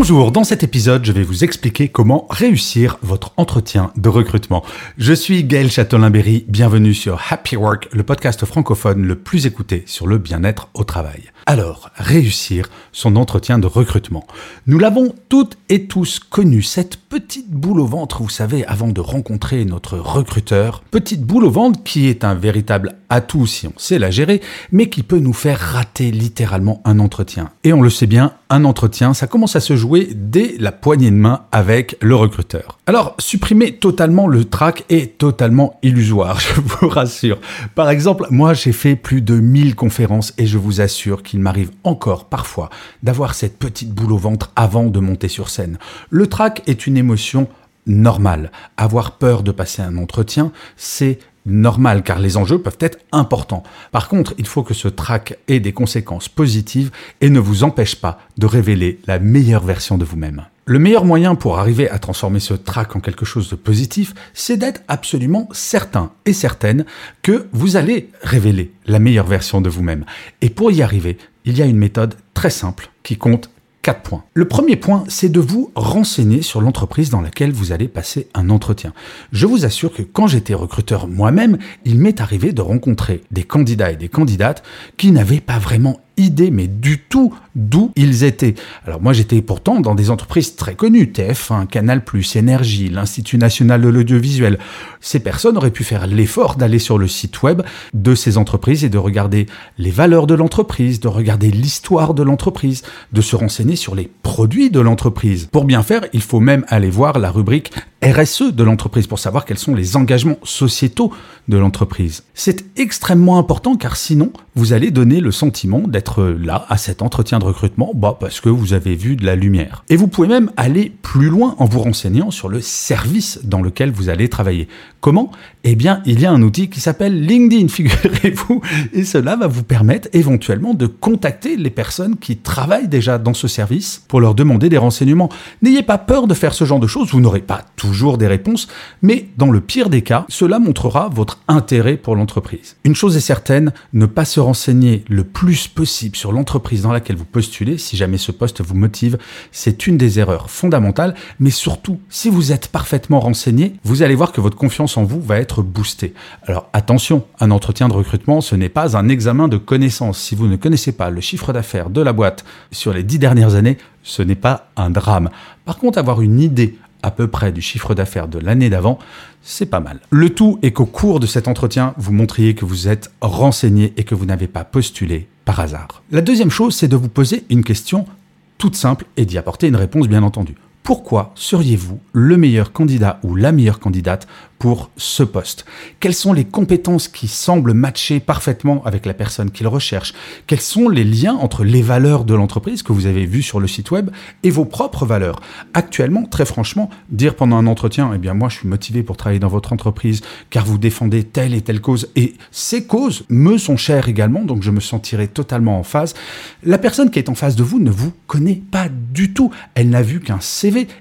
Bonjour, dans cet épisode, je vais vous expliquer comment réussir votre entretien de recrutement. Je suis Gaël Châtelain-Berry, bienvenue sur Happy Work, le podcast francophone le plus écouté sur le bien-être au travail. Alors, réussir son entretien de recrutement. Nous l'avons toutes et tous connu, cette petite boule au ventre, vous savez, avant de rencontrer notre recruteur. Petite boule au ventre qui est un véritable atout si on sait la gérer, mais qui peut nous faire rater littéralement un entretien. Et on le sait bien, un entretien, ça commence à se jouer dès la poignée de main avec le recruteur. Alors, supprimer totalement le trac est totalement illusoire, je vous rassure. Par exemple, moi j'ai fait plus de 1000 conférences et je vous assure qu'il m'arrive encore parfois d'avoir cette petite boule au ventre avant de monter sur scène. Le trac est une émotion normale. Avoir peur de passer un entretien, c'est normal car les enjeux peuvent être importants. Par contre, il faut que ce trac ait des conséquences positives et ne vous empêche pas de révéler la meilleure version de vous-même. Le meilleur moyen pour arriver à transformer ce trac en quelque chose de positif, c'est d'être absolument certain et certaine que vous allez révéler la meilleure version de vous-même. Et pour y arriver, il y a une méthode très simple qui compte Points. Le premier point, c'est de vous renseigner sur l'entreprise dans laquelle vous allez passer un entretien. Je vous assure que quand j'étais recruteur moi-même, il m'est arrivé de rencontrer des candidats et des candidates qui n'avaient pas vraiment idée, mais du tout d'où ils étaient. Alors moi j'étais pourtant dans des entreprises très connues, TF1, Canal+, Énergie, l'Institut national de l'audiovisuel. Ces personnes auraient pu faire l'effort d'aller sur le site web de ces entreprises et de regarder les valeurs de l'entreprise, de regarder l'histoire de l'entreprise, de se renseigner sur les produits de l'entreprise. Pour bien faire, il faut même aller voir la rubrique RSE de l'entreprise pour savoir quels sont les engagements sociétaux de l'entreprise. C'est extrêmement important car sinon vous allez donner le sentiment d'être là à cet entretien de recrutement bah parce que vous avez vu de la lumière. Et vous pouvez même aller plus loin en vous renseignant sur le service dans lequel vous allez travailler. Comment Eh bien, il y a un outil qui s'appelle LinkedIn, figurez-vous, et cela va vous permettre éventuellement de contacter les personnes qui travaillent déjà dans ce service pour leur demander des renseignements. N'ayez pas peur de faire ce genre de choses, vous n'aurez pas toujours des réponses, mais dans le pire des cas, cela montrera votre intérêt pour l'entreprise. Une chose est certaine, ne pas se renseigner le plus possible sur l'entreprise dans laquelle vous postulez, si jamais ce poste vous motive, c'est une des erreurs fondamentales, mais surtout, si vous êtes parfaitement renseigné, vous allez voir que votre confiance en vous va être boosté. Alors attention, un entretien de recrutement, ce n'est pas un examen de connaissances. Si vous ne connaissez pas le chiffre d'affaires de la boîte sur les dix dernières années, ce n'est pas un drame. Par contre, avoir une idée à peu près du chiffre d'affaires de l'année d'avant, c'est pas mal. Le tout est qu'au cours de cet entretien, vous montriez que vous êtes renseigné et que vous n'avez pas postulé par hasard. La deuxième chose, c'est de vous poser une question toute simple et d'y apporter une réponse bien entendu. Pourquoi seriez-vous le meilleur candidat ou la meilleure candidate pour ce poste? Quelles sont les compétences qui semblent matcher parfaitement avec la personne qu'il recherche? Quels sont les liens entre les valeurs de l'entreprise que vous avez vues sur le site web et vos propres valeurs? Actuellement, très franchement, dire pendant un entretien, eh bien moi je suis motivé pour travailler dans votre entreprise car vous défendez telle et telle cause et ces causes me sont chères également, donc je me sentirai totalement en phase. La personne qui est en face de vous ne vous connaît pas du tout. Elle n'a vu qu'un.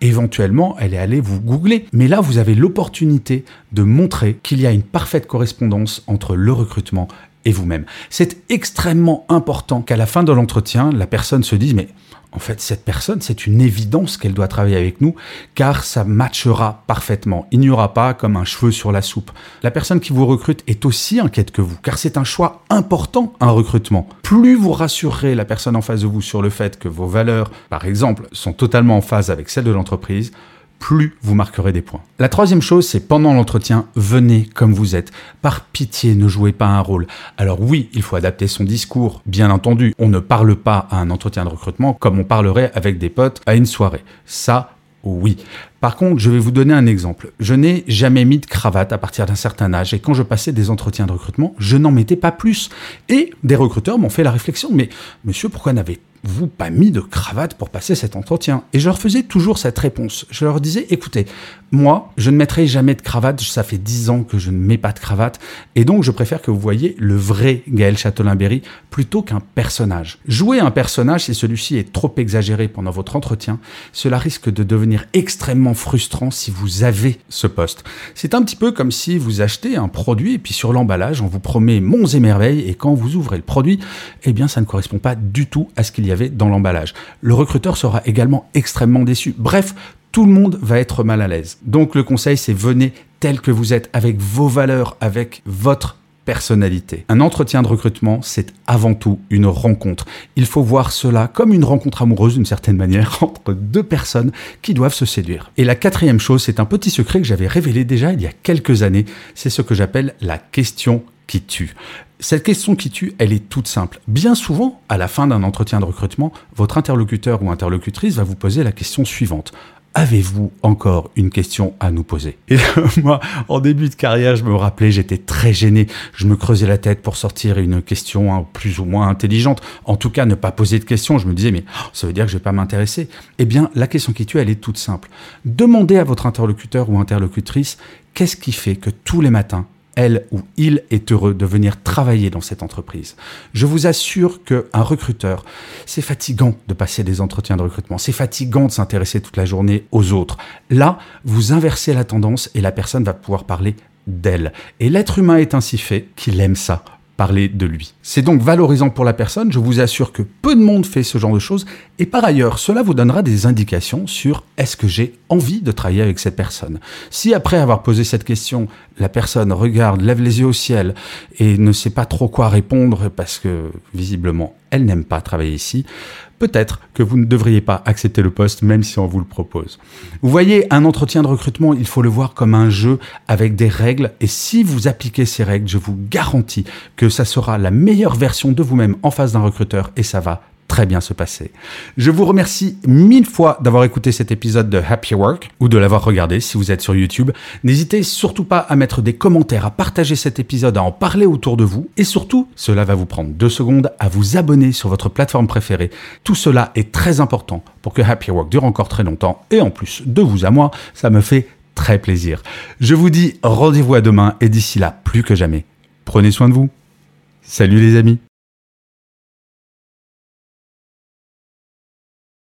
Éventuellement, elle est allée vous googler. Mais là, vous avez l'opportunité de montrer qu'il y a une parfaite correspondance entre le recrutement et vous-même. C'est extrêmement important qu'à la fin de l'entretien, la personne se dise mais en fait, cette personne, c'est une évidence qu'elle doit travailler avec nous, car ça matchera parfaitement. Il n'y aura pas comme un cheveu sur la soupe. La personne qui vous recrute est aussi inquiète que vous, car c'est un choix important, un recrutement. Plus vous rassurerez la personne en face de vous sur le fait que vos valeurs, par exemple, sont totalement en phase avec celles de l'entreprise, plus vous marquerez des points. La troisième chose, c'est pendant l'entretien, venez comme vous êtes. Par pitié, ne jouez pas un rôle. Alors oui, il faut adapter son discours, bien entendu. On ne parle pas à un entretien de recrutement comme on parlerait avec des potes à une soirée. Ça, oui. Par contre, je vais vous donner un exemple. Je n'ai jamais mis de cravate à partir d'un certain âge et quand je passais des entretiens de recrutement, je n'en mettais pas plus. Et des recruteurs m'ont fait la réflexion, mais monsieur, pourquoi n'avez vous pas mis de cravate pour passer cet entretien Et je leur faisais toujours cette réponse. Je leur disais, écoutez, moi, je ne mettrai jamais de cravate, ça fait dix ans que je ne mets pas de cravate, et donc je préfère que vous voyez le vrai Gaël Châtelain-Berry plutôt qu'un personnage. Jouer un personnage, si celui-ci est trop exagéré pendant votre entretien, cela risque de devenir extrêmement frustrant si vous avez ce poste. C'est un petit peu comme si vous achetez un produit et puis sur l'emballage, on vous promet monts et merveilles, et quand vous ouvrez le produit, eh bien ça ne correspond pas du tout à ce qu'il y a dans l'emballage. Le recruteur sera également extrêmement déçu. Bref, tout le monde va être mal à l'aise. Donc le conseil, c'est venez tel que vous êtes, avec vos valeurs, avec votre personnalité. Un entretien de recrutement, c'est avant tout une rencontre. Il faut voir cela comme une rencontre amoureuse d'une certaine manière entre deux personnes qui doivent se séduire. Et la quatrième chose, c'est un petit secret que j'avais révélé déjà il y a quelques années, c'est ce que j'appelle la question qui tue. Cette question qui tue, elle est toute simple. Bien souvent, à la fin d'un entretien de recrutement, votre interlocuteur ou interlocutrice va vous poser la question suivante. Avez-vous encore une question à nous poser? Et moi, en début de carrière, je me rappelais, j'étais très gêné. Je me creusais la tête pour sortir une question hein, plus ou moins intelligente. En tout cas, ne pas poser de questions. Je me disais, mais oh, ça veut dire que je vais pas m'intéresser. Eh bien, la question qui tue, elle est toute simple. Demandez à votre interlocuteur ou interlocutrice qu'est-ce qui fait que tous les matins, elle ou il est heureux de venir travailler dans cette entreprise. Je vous assure qu'un recruteur, c'est fatigant de passer des entretiens de recrutement, c'est fatigant de s'intéresser toute la journée aux autres. Là, vous inversez la tendance et la personne va pouvoir parler d'elle. Et l'être humain est ainsi fait qu'il aime ça C'est donc valorisant pour la personne, je vous assure que peu de monde fait ce genre de choses, et par ailleurs, cela vous donnera des indications sur est-ce que j'ai envie de travailler avec cette personne. Si après avoir posé cette question, la personne regarde, lève les yeux au ciel et ne sait pas trop quoi répondre parce que visiblement elle n'aime pas travailler ici, peut-être que vous ne devriez pas accepter le poste même si on vous le propose. Vous voyez, un entretien de recrutement, il faut le voir comme un jeu avec des règles et si vous appliquez ces règles, je vous garantis que ça sera la meilleure version de vous-même en face d'un recruteur et ça va très bien se passer. Je vous remercie mille fois d'avoir écouté cet épisode de Happy Work ou de l'avoir regardé si vous êtes sur YouTube. N'hésitez surtout pas à mettre des commentaires, à partager cet épisode, à en parler autour de vous et surtout, cela va vous prendre deux secondes à vous abonner sur votre plateforme préférée. Tout cela est très important pour que Happy Work dure encore très longtemps et en plus de vous à moi, ça me fait très plaisir. Je vous dis rendez-vous à demain et d'ici là, plus que jamais, prenez soin de vous. Salut les amis